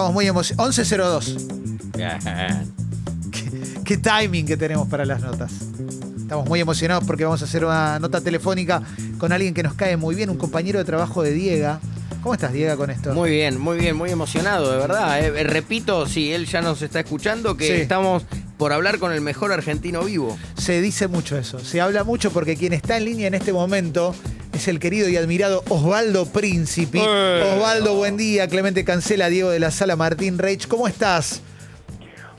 estamos muy emocionados. 1102. ¿Qué, qué timing que tenemos para las notas. Estamos muy emocionados porque vamos a hacer una nota telefónica con alguien que nos cae muy bien, un compañero de trabajo de Diega. ¿Cómo estás, Diega, con esto? Muy bien, muy bien, muy emocionado, de verdad. eh. Eh, repito, si él ya nos está escuchando, que Sí. estamos por hablar con el mejor argentino vivo. Se dice mucho eso, se habla mucho porque quien está en línea en este momento es el querido y admirado Osvaldo Príncipe. Eh. Osvaldo, buen día. Clemente Cancela, Diego de la Sala, Martín Reich. ¿Cómo estás?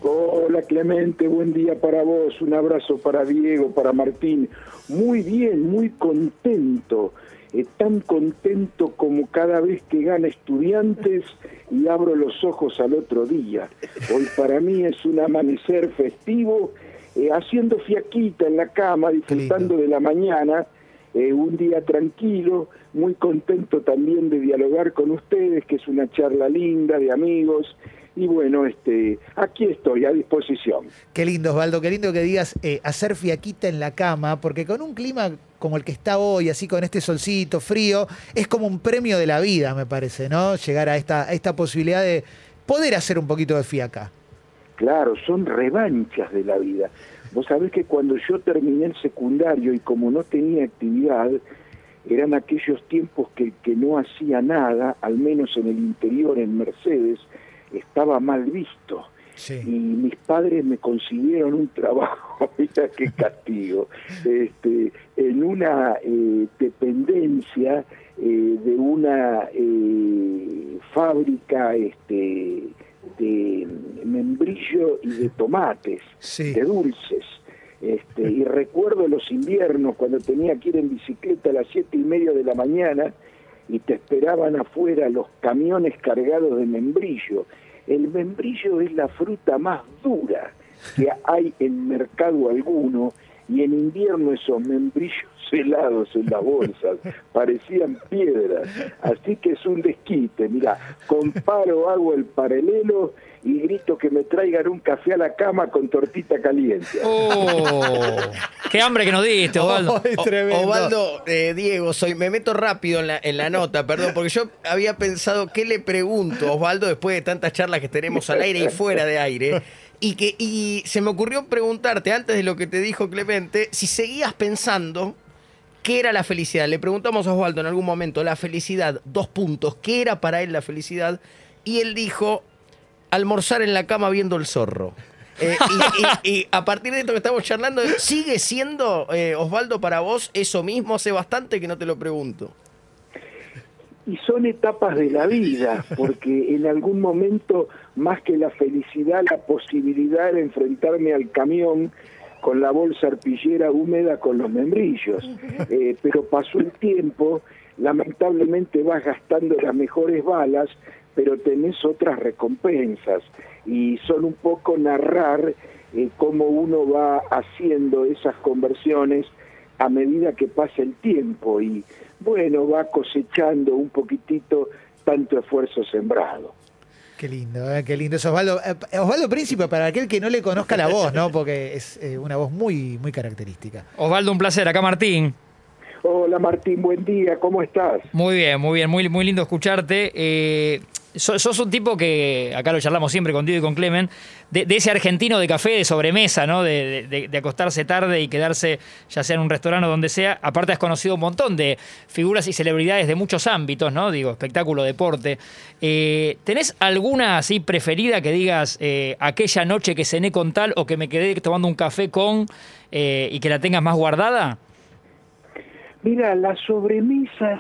Hola Clemente, buen día para vos, un abrazo para Diego, para Martín. Muy bien, muy contento, eh, tan contento como cada vez que gana estudiantes y abro los ojos al otro día. Hoy para mí es un amanecer festivo, eh, haciendo fiaquita en la cama, disfrutando de la mañana, eh, un día tranquilo, muy contento también de dialogar con ustedes, que es una charla linda de amigos. Y bueno, este, aquí estoy a disposición. Qué lindo, Osvaldo, qué lindo que digas eh, hacer fiaquita en la cama, porque con un clima como el que está hoy, así con este solcito frío, es como un premio de la vida, me parece, ¿no? Llegar a esta, a esta posibilidad de poder hacer un poquito de fiaca. Claro, son revanchas de la vida. Vos sabés que cuando yo terminé el secundario y como no tenía actividad, eran aquellos tiempos que, que no hacía nada, al menos en el interior, en Mercedes, estaba mal visto. Sí. Y mis padres me consiguieron un trabajo, mira qué castigo, este, en una eh, dependencia eh, de una eh, fábrica este, de membrillo y de tomates, Sí. de dulces. Este, y recuerdo los inviernos cuando tenía que ir en bicicleta a las siete y media de la mañana y te esperaban afuera los camiones cargados de membrillo. El membrillo es la fruta más dura que hay en mercado alguno y en invierno esos membrillos helados en las bolsas parecían piedras. Así que es un desquite. Mira, comparo, hago el paralelo y grito que me traigan un café a la cama con tortita caliente. Oh, qué hambre que nos diste, Osvaldo. Ay, O- tremendo. Osvaldo, eh, Diego, soy, me meto rápido en la, en la nota, perdón, porque yo había pensado qué le pregunto a Osvaldo después de tantas charlas que tenemos al aire y fuera de aire. Y, que, y se me ocurrió preguntarte, antes de lo que te dijo Clemente, si seguías pensando qué era la felicidad. Le preguntamos a Osvaldo en algún momento, la felicidad, dos puntos, ¿qué era para él la felicidad? Y él dijo, almorzar en la cama viendo el zorro. Eh, y, a partir de esto que estamos charlando, ¿sigue siendo, eh, Osvaldo, para vos eso mismo? Hace bastante que no te lo pregunto. Y son etapas de la vida, porque en algún momento, más que la felicidad, la posibilidad de enfrentarme al camión con la bolsa arpillera húmeda con los membrillos. Eh, pero pasó el tiempo, lamentablemente vas gastando las mejores balas, pero tenés otras recompensas. Y son un poco narrar eh, cómo uno va haciendo esas conversiones a medida que pasa el tiempo y bueno, va cosechando un poquitito tanto esfuerzo sembrado. Qué lindo, ¿eh? qué lindo es Osvaldo. Eh, Osvaldo Príncipe, para aquel que no le conozca la voz, ¿no? Porque es eh, una voz muy, muy característica. Osvaldo, un placer. Acá Martín. Hola Martín, buen día, ¿cómo estás? Muy bien, muy bien. Muy, muy lindo escucharte. Eh, so- sos un tipo que, acá lo charlamos siempre contigo y con Clemen, de, ese argentino de café de sobremesa, ¿no? De, de- de acostarse tarde y quedarse, ya sea en un restaurante o donde sea. Aparte has conocido un montón de figuras y celebridades de muchos ámbitos, ¿no? Digo, espectáculo, deporte. Eh, ¿Tenés alguna así preferida que digas eh, aquella noche que cené con tal o que me quedé tomando un café con eh, y que la tengas más guardada? Mira, las sobremesas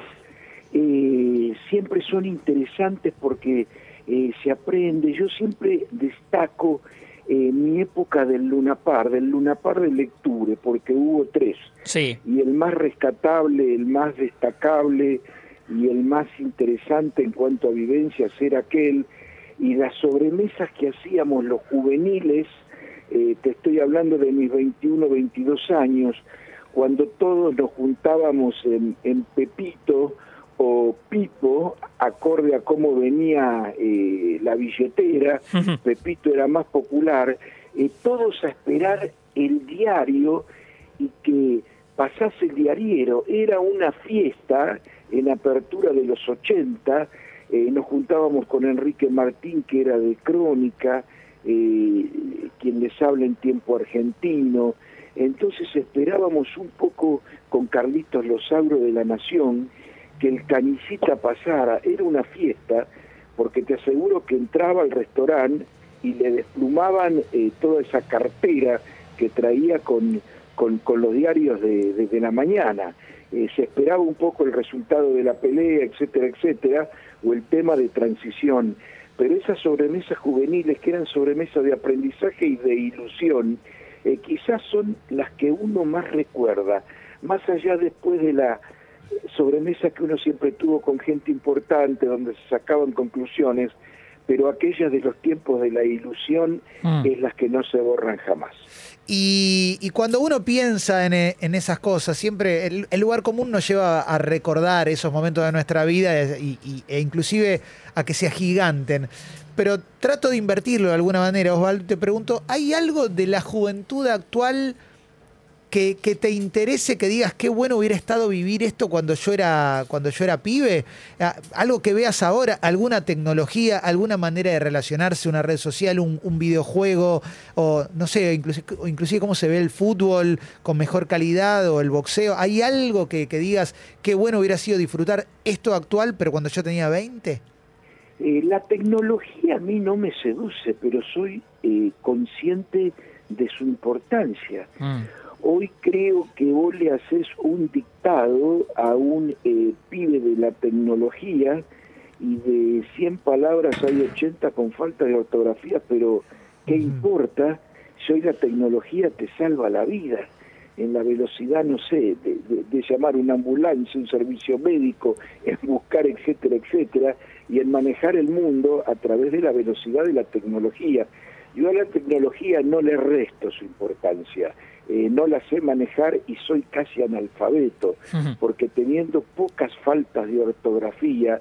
eh, siempre son interesantes porque eh, se aprende. Yo siempre destaco eh, mi época del Lunapar, del Lunapar de lecture, porque hubo tres. Sí. y el más rescatable, el más destacable y el más interesante en cuanto a vivencias era aquel, y las sobremesas que hacíamos los juveniles, eh, te estoy hablando de mis 21, 22 años, cuando todos nos juntábamos en, en Pepito o Pipo, acorde a cómo venía eh, la billetera, Pepito era más popular, eh, todos a esperar el diario y que pasase el diariero. Era una fiesta en apertura de los 80, eh, nos juntábamos con Enrique Martín, que era de Crónica, eh, quien les habla en tiempo argentino, entonces esperábamos un poco con Carlitos Losagro de la Nación que el canicita pasara, era una fiesta, porque te aseguro que entraba al restaurante y le desplumaban eh, toda esa cartera que traía con, con, los diarios de, la mañana. Eh, se esperaba un poco el resultado de la pelea, etcétera, etcétera, o el tema de transición. Pero esas sobremesas juveniles, que eran sobremesas de aprendizaje y de ilusión, eh, quizás son las que uno más recuerda, más allá después de la sobremesa que uno siempre tuvo con gente importante, donde se sacaban conclusiones, pero aquellas de los tiempos de la ilusión mm. es las que no se borran jamás. Y, cuando uno piensa en, esas cosas, siempre el, lugar común nos lleva a recordar esos momentos de nuestra vida e, e inclusive a que se agiganten pero trato de invertirlo de alguna manera. Osvaldo, te pregunto, ¿hay algo de la juventud actual que, te interese, que digas qué bueno hubiera estado vivir esto cuando yo era, cuando yo era pibe? Ah, algo que veas ahora, alguna tecnología, alguna manera de relacionarse, una red social, un, videojuego, o no sé, inclusive, inclusive, cómo se ve el fútbol con mejor calidad o el boxeo. ¿Hay algo que, que digas qué bueno hubiera sido disfrutar esto actual, pero cuando yo tenía 20? Eh, la tecnología a mí no me seduce, pero soy eh, consciente de su importancia. Mm. Hoy creo que vos le haces un dictado a un eh, pibe de la tecnología y de 100 palabras hay 80 con falta de ortografía, pero ¿qué importa si hoy la tecnología te salva la vida? En la velocidad, no sé, de, de llamar una ambulancia, un servicio médico, en buscar, etcétera, etcétera, y en manejar el mundo a través de la velocidad de la tecnología. Yo a la tecnología no le resto su importancia, eh, no la sé manejar y soy casi analfabeto, porque teniendo pocas faltas de ortografía,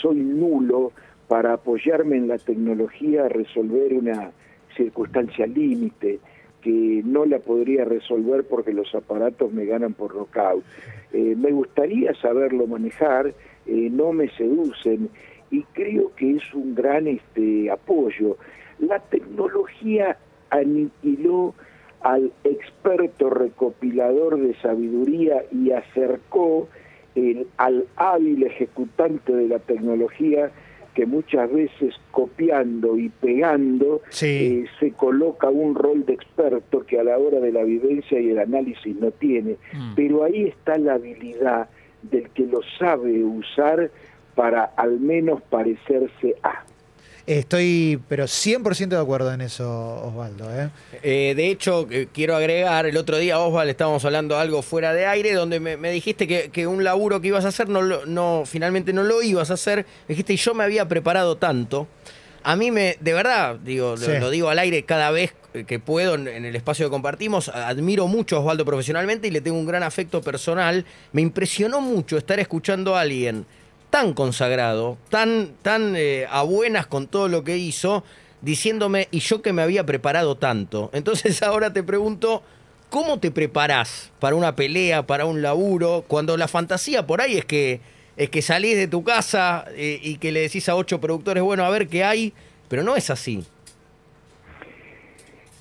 soy nulo para apoyarme en la tecnología a resolver una circunstancia límite que no la podría resolver porque los aparatos me ganan por knockout. Eh, me gustaría saberlo manejar, eh, no me seducen y creo que es un gran este, apoyo. La tecnología aniquiló al experto recopilador de sabiduría y acercó al hábil ejecutante de la tecnología que muchas veces copiando y pegando eh, se coloca un rol de experto que a la hora de la vivencia y el análisis no tiene. Mm. Pero ahí está la habilidad del que lo sabe usar para al menos parecerse a. Estoy, pero 100% de acuerdo en eso, Osvaldo. ¿eh? Eh, de hecho, eh, quiero agregar, el otro día, Osvaldo, estábamos hablando algo fuera de aire, donde me, dijiste que, un laburo que ibas a hacer, no, no, finalmente no lo ibas a hacer. dijiste, y yo me había preparado tanto. A mí me, de verdad, digo, lo, digo al aire cada vez que puedo en, en, el espacio que compartimos, admiro mucho a Osvaldo profesionalmente y le tengo un gran afecto personal. Me impresionó mucho estar escuchando a alguien tan consagrado, tan, tan eh, a buenas con todo lo que hizo, diciéndome, y yo que me había preparado tanto. Entonces ahora te pregunto, ¿cómo te preparás para una pelea, para un laburo, cuando la fantasía por ahí es que, es que salís de tu casa eh, y que le decís a ocho productores, bueno, a ver qué hay, pero no es así.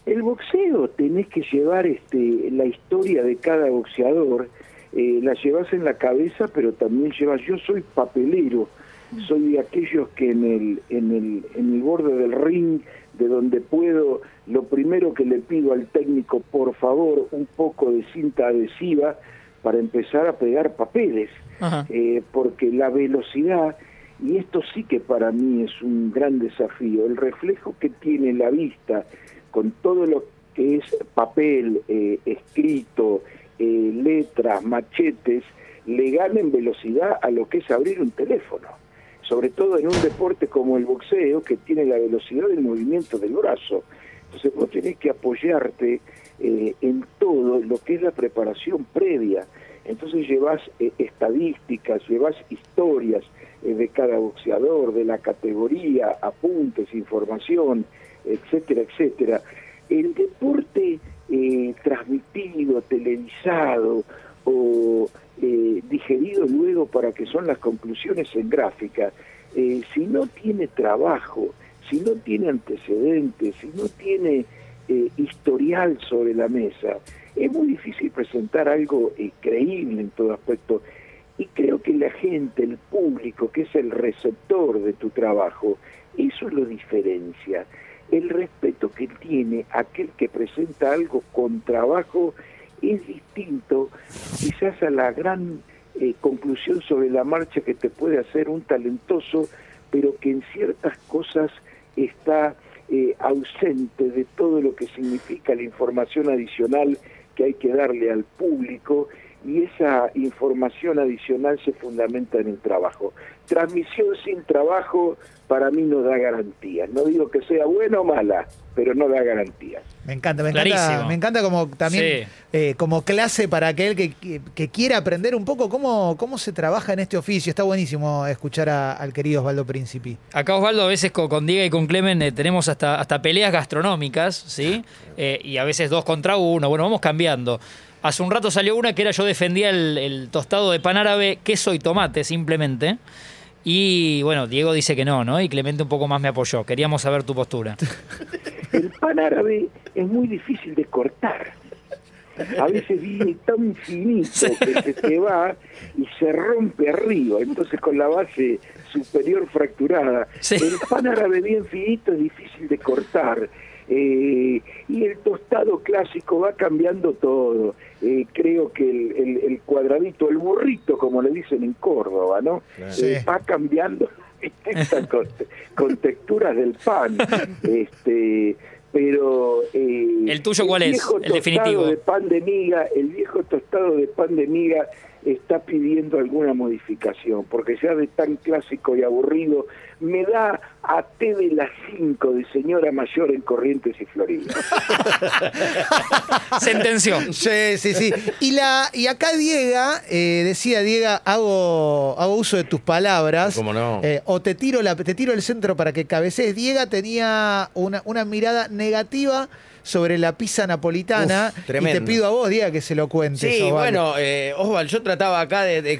El boxeo tenés que llevar este, la historia de cada boxeador eh, la llevas en la cabeza, pero también llevas, yo soy papelero, soy de aquellos que en el, en el, en el borde del ring, de donde puedo, lo primero que le pido al técnico, por favor, un poco de cinta adhesiva para empezar a pegar papeles, eh, porque la velocidad, y esto sí que para mí es un gran desafío, el reflejo que tiene la vista con todo lo que es papel, eh, escrito, eh, letras, machetes, le ganen velocidad a lo que es abrir un teléfono. Sobre todo en un deporte como el boxeo, que tiene la velocidad del movimiento del brazo. Entonces vos tenés que apoyarte eh, en todo lo que es la preparación previa. Entonces llevas eh, estadísticas, llevas historias de cada boxeador, de la categoría, apuntes, información, etcétera, etcétera. El deporte eh, transmitido, televisado o eh, digerido luego para que son las conclusiones en gráfica, eh, si no tiene trabajo, si no tiene antecedentes, si no tiene historial sobre la mesa, es muy difícil presentar algo creíble en todo aspecto. Y creo que la gente, el público, que es el receptor de tu trabajo, eso lo diferencia. El respeto que tiene aquel que presenta algo con trabajo es distinto quizás a la gran eh, conclusión sobre la marcha que te puede hacer un talentoso, pero que en ciertas cosas está eh, ausente de todo lo que significa la información adicional que hay que darle al público y esa información adicional se fundamenta en el trabajo. Transmisión sin trabajo para mí no da garantías. No digo que sea buena o mala, pero no da garantías. Me encanta, me encanta, me encanta como también eh, como clase para aquel que, que, quiera aprender un poco cómo, cómo se trabaja en este oficio. Está buenísimo escuchar al querido Osvaldo Príncipe. Acá Osvaldo a veces con, Diego y con Clemen eh, tenemos hasta, hasta peleas gastronómicas, ¿sí? Eh, y a veces dos contra uno. Bueno, vamos cambiando. Hace un rato salió una que era yo defendía el, tostado de pan árabe, queso y tomate simplemente. Y bueno, Diego dice que no, ¿no? Y Clemente un poco más me apoyó. Queríamos saber tu postura. El pan árabe es muy difícil de cortar. A veces viene tan finito que se te va y se rompe arriba, entonces con la base superior fracturada. El pan árabe bien finito es difícil de cortar. Eh, y el tostado clásico va cambiando todo. Eh, creo que el, cuadradito, el burrito, como le dicen en Córdoba, ¿no? Eh, va cambiando con, texturas del pan. Este, pero el tuyo cuál es el definitivo de pan de miga el viejo tostado de pan de miga está pidiendo alguna modificación, porque ya de tan clásico y aburrido me da a té de las 5 de señora mayor en Corrientes y Florida. Sentenció. Sí, sí, sí. Y, la, y acá Diega, eh, decía Diega, hago, hago uso de tus palabras. ¿Cómo no? Eh, o te tiro, la, te tiro el centro para que cabecees. Diega tenía una, una mirada negativa sobre la pizza napolitana. y te pido a vos, Diego, que se lo cuentes. Sí, bueno, eh, Osval, yo trataba acá de,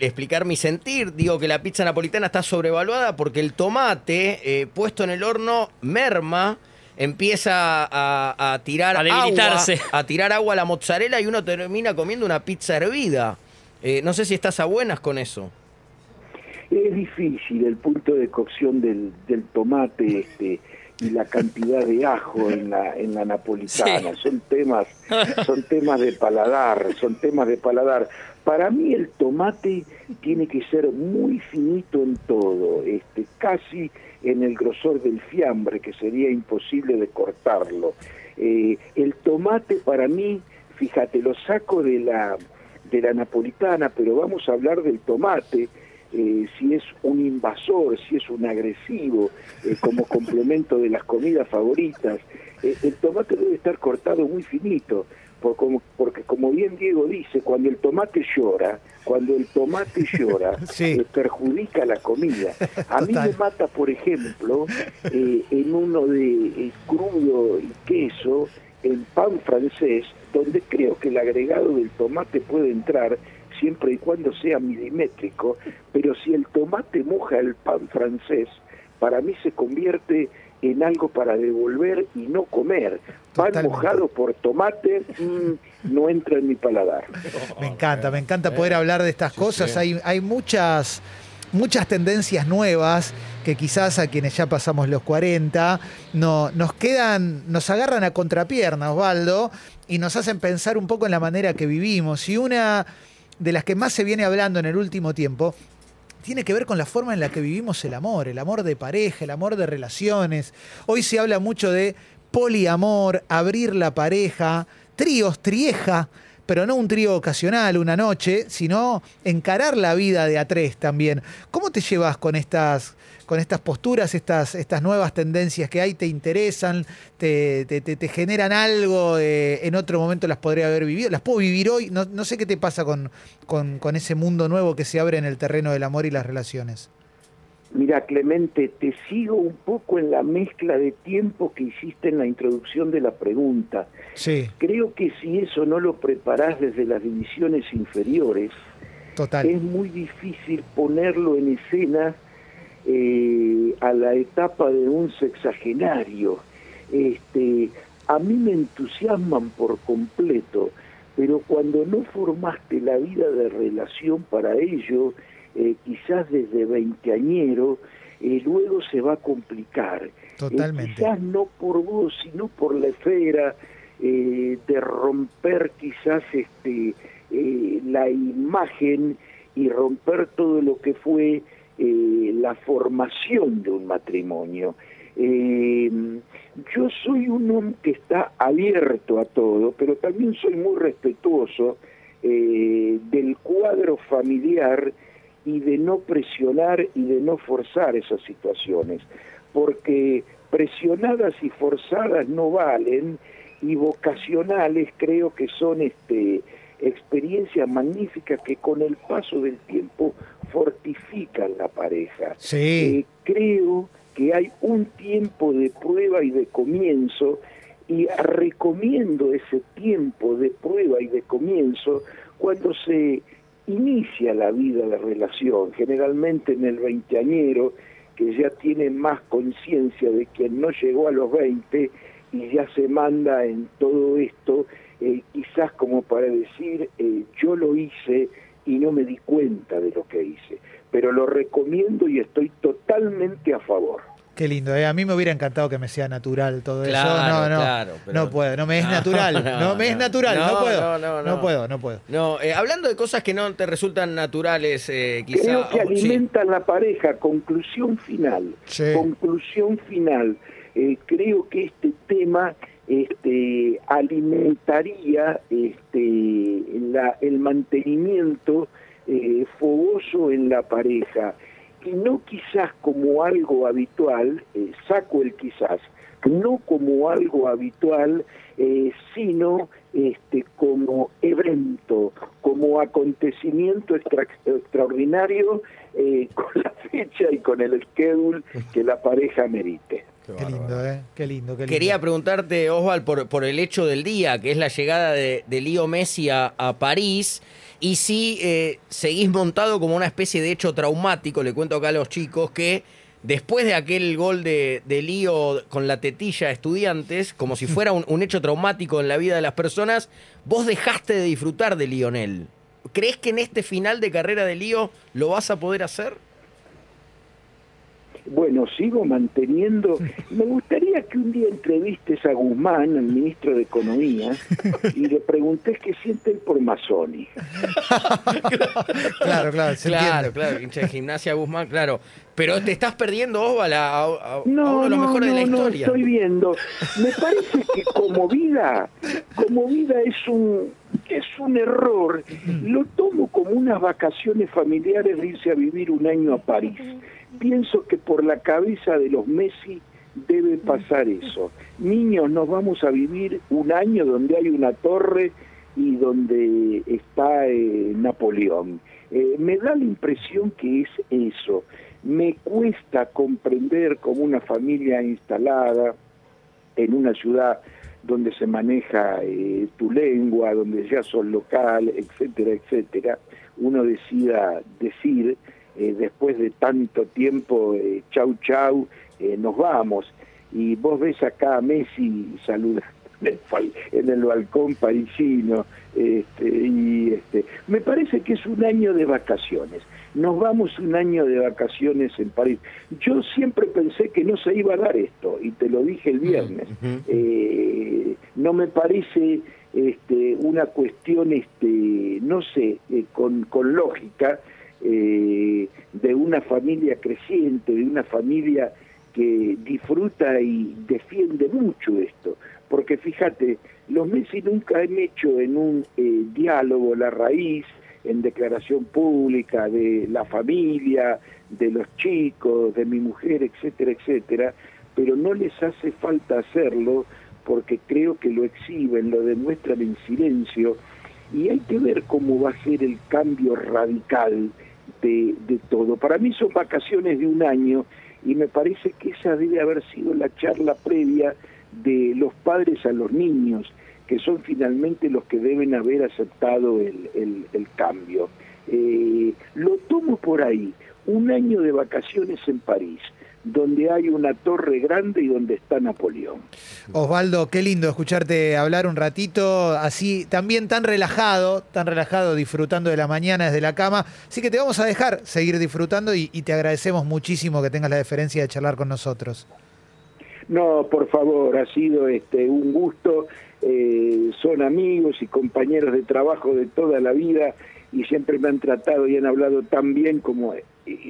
explicar mi sentir. Digo que la pizza napolitana está sobrevaluada porque el tomate eh, puesto en el horno merma empieza a, tirar a agua, a tirar agua a la mozzarella y uno termina comiendo una pizza hervida. Eh, no sé si estás a buenas con eso. Es difícil el punto de cocción del, del tomate, este, y la cantidad de ajo en la en la napolitana. Son temas son temas de paladar son temas de paladar. Para mí el tomate tiene que ser muy finito en todo este casi en el grosor del fiambre que sería imposible de cortarlo. Eh, el tomate para mí fíjate lo saco de la de la napolitana pero vamos a hablar del tomate eh, si es un invasor, si es un agresivo, eh, como complemento de las comidas favoritas. Eh, el tomate debe estar cortado muy finito, porque como bien Diego dice, cuando el tomate llora, cuando el tomate llora, perjudica la comida. A mí me mata, por ejemplo, en uno de crudo y queso, el pan francés, donde creo que el agregado del tomate puede entrar siempre y cuando sea milimétrico, pero si el tomate moja el pan francés, para mí se convierte en algo para devolver y no comer. Pan mojado por tomate mm, no entra en mi paladar. Me encanta, me encanta poder hablar de estas cosas. Hay, hay muchas, muchas tendencias nuevas que quizás a quienes ya pasamos los 40 no, nos quedan, nos agarran a contrapierna, Osvaldo, y nos hacen pensar un poco en la manera que vivimos. Y una de las que más se viene hablando en el último tiempo, tiene que ver con la forma en la que vivimos el amor, el amor de pareja, el amor de relaciones. Hoy se habla mucho de poliamor, abrir la pareja, tríos, trieja, pero no un trío ocasional, una noche, sino encarar la vida de a tres también. ¿Cómo te llevas con estas con estas posturas, estas, estas nuevas tendencias que hay, te interesan, te, te, generan algo, eh, en otro momento las podría haber vivido, las puedo vivir hoy, no, no sé qué te pasa con, con, ese mundo nuevo que se abre en el terreno del amor y las relaciones. Mira, Clemente, te sigo un poco en la mezcla de tiempo que hiciste en la introducción de la pregunta. Sí. Creo que si eso no lo preparás desde las divisiones inferiores, Total. es muy difícil ponerlo en escena eh, a la etapa de un sexagenario. Este, a mí me entusiasman por completo, pero cuando no formaste la vida de relación para ello, eh, quizás desde veinteañero, eh, luego se va a complicar. Eh, Totalmente. quizás no por vos, sino por la esfera eh, de romper quizás este la imagen y romper todo lo que fue la formación de un matrimonio. Yo soy un hombre que está abierto a todo, pero también soy muy respetuoso del cuadro familiar y de no presionar y de no forzar esas situaciones, porque presionadas y forzadas no valen y vocacionales creo que son este experiencias magníficas que con el paso del tiempo fortifican la pareja. Sí. Eh, creo que hay un tiempo de prueba y de comienzo y recomiendo ese tiempo de prueba y de comienzo cuando se inicia la vida de relación, generalmente en el veinteañero, que ya tiene más conciencia de quien no llegó a los 20 y ya se manda en todo esto, eh, quizás como para decir, eh, yo lo hice y no me di cuenta de lo que hice, pero lo recomiendo y estoy totalmente a favor. Qué lindo, ¿eh? a mí me hubiera encantado que me sea natural todo Claro, eso. No, no, claro, pero- no puedo, no me es No, natural, no, no, me es natural, no, No, puedo, no, no, no. puedo, no puedo. No, eh, hablando de cosas que no te resultan naturales, eh, quizá. Creo que oh, sí. alimentan la pareja. Conclusión final. Sí. Conclusión final. Eh, creo que este tema este, alimentaría este, la- el mantenimiento eh, fogoso en la pareja y no quizás como algo habitual, eh, saco el quizás, no como algo habitual, eh, sino este, como evento, como acontecimiento extra- extraordinario eh, con la fecha y con el schedule que la pareja merite. Qué lindo, ¿eh? Qué lindo, qué lindo. Quería preguntarte, Osval, por, por el hecho del día, que es la llegada de, de Lío Messi a, a París, y si eh, seguís montado como una especie de hecho traumático, le cuento acá a los chicos, que después de aquel gol de, Lío con la tetilla a estudiantes, como si fuera un, un hecho traumático en la vida de las personas, vos dejaste de disfrutar de Lionel. ¿Crees que en este final de carrera de Lío lo vas a poder hacer? Bueno, sigo manteniendo. Me gustaría que un día entrevistes a Guzmán, el ministro de Economía, y le preguntes qué siente él por Mazzoni. Claro, claro, se claro, claro, hincha de gimnasia Guzmán, claro. Pero te estás perdiendo, Osval, a, a- a No, uno de los no, mejores no, de la no, historia. estoy viendo. Me parece que como vida, como vida es un es un error. Lo tomo como unas vacaciones familiares de irse a vivir un año a París. Pienso que por la cabeza de los Messi debe pasar eso. Niños, nos vamos a vivir un año donde hay una torre y donde está eh, Napoleón. Eh, me da la impresión que es eso. Me cuesta comprender como una familia instalada en una ciudad donde se maneja eh, tu lengua, donde ya sos local, etcétera, etcétera, uno decida decir, eh, después de tanto tiempo, eh, chau, chau, eh, nos vamos. Y vos ves acá a Messi saludando en el, balcón parisino, este, y este, me parece que es un año de vacaciones. Nos vamos un año de vacaciones en París. Yo siempre pensé que no se iba a dar esto, y te lo dije el viernes. Eh, no me parece este, una cuestión, este, no sé, eh, con, con lógica eh, de una familia creciente, de una familia que disfruta y defiende mucho esto. Porque fíjate, los Messi nunca han hecho en un eh, diálogo la raíz, en declaración pública de la familia, de los chicos, de mi mujer, etcétera, etcétera, pero no les hace falta hacerlo porque creo que lo exhiben, lo demuestran en silencio y hay que ver cómo va a ser el cambio radical de, todo. Para mí son vacaciones de un año y me parece que esa debe haber sido la charla previa de los padres a los niños, que son finalmente los que deben haber aceptado el cambio. Eh, lo tomo por ahí, un año de vacaciones en París, donde hay una torre grande y donde está Napoleón. Osvaldo, qué lindo escucharte hablar un ratito, así también tan relajado, tan relajado, disfrutando de la mañana desde la cama. Así que te vamos a dejar seguir disfrutando y, y te agradecemos muchísimo que tengas la deferencia de charlar con nosotros. No, por favor, ha sido este un gusto. eh, son amigos y compañeros de trabajo de toda la vida y siempre me han tratado y han hablado tan bien como eh,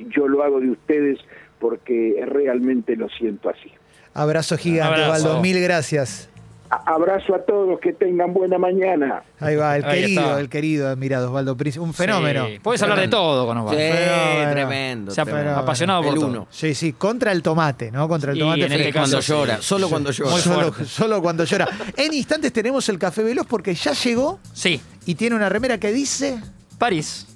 yo lo hago de ustedes porque realmente lo siento así. Abrazo gigante, Abrazo. Osvaldo, mil gracias. A- abrazo a todos, que tengan buena mañana. Ahí va, el Ahí querido, está. el querido admirado Osvaldo Príncipe, un fenómeno. Sí, Puedes hablar de todo con Osvaldo. Sí, Fenómeno. tremendo. Apasionado por El todo. uno. Sí, sí, contra el tomate, ¿no? Contra el tomate en este. Cuando llora, sí. solo cuando llora. Muy solo, fuerte. solo cuando llora. En instantes tenemos el café veloz porque ya llegó Sí, y tiene una remera que dice. París.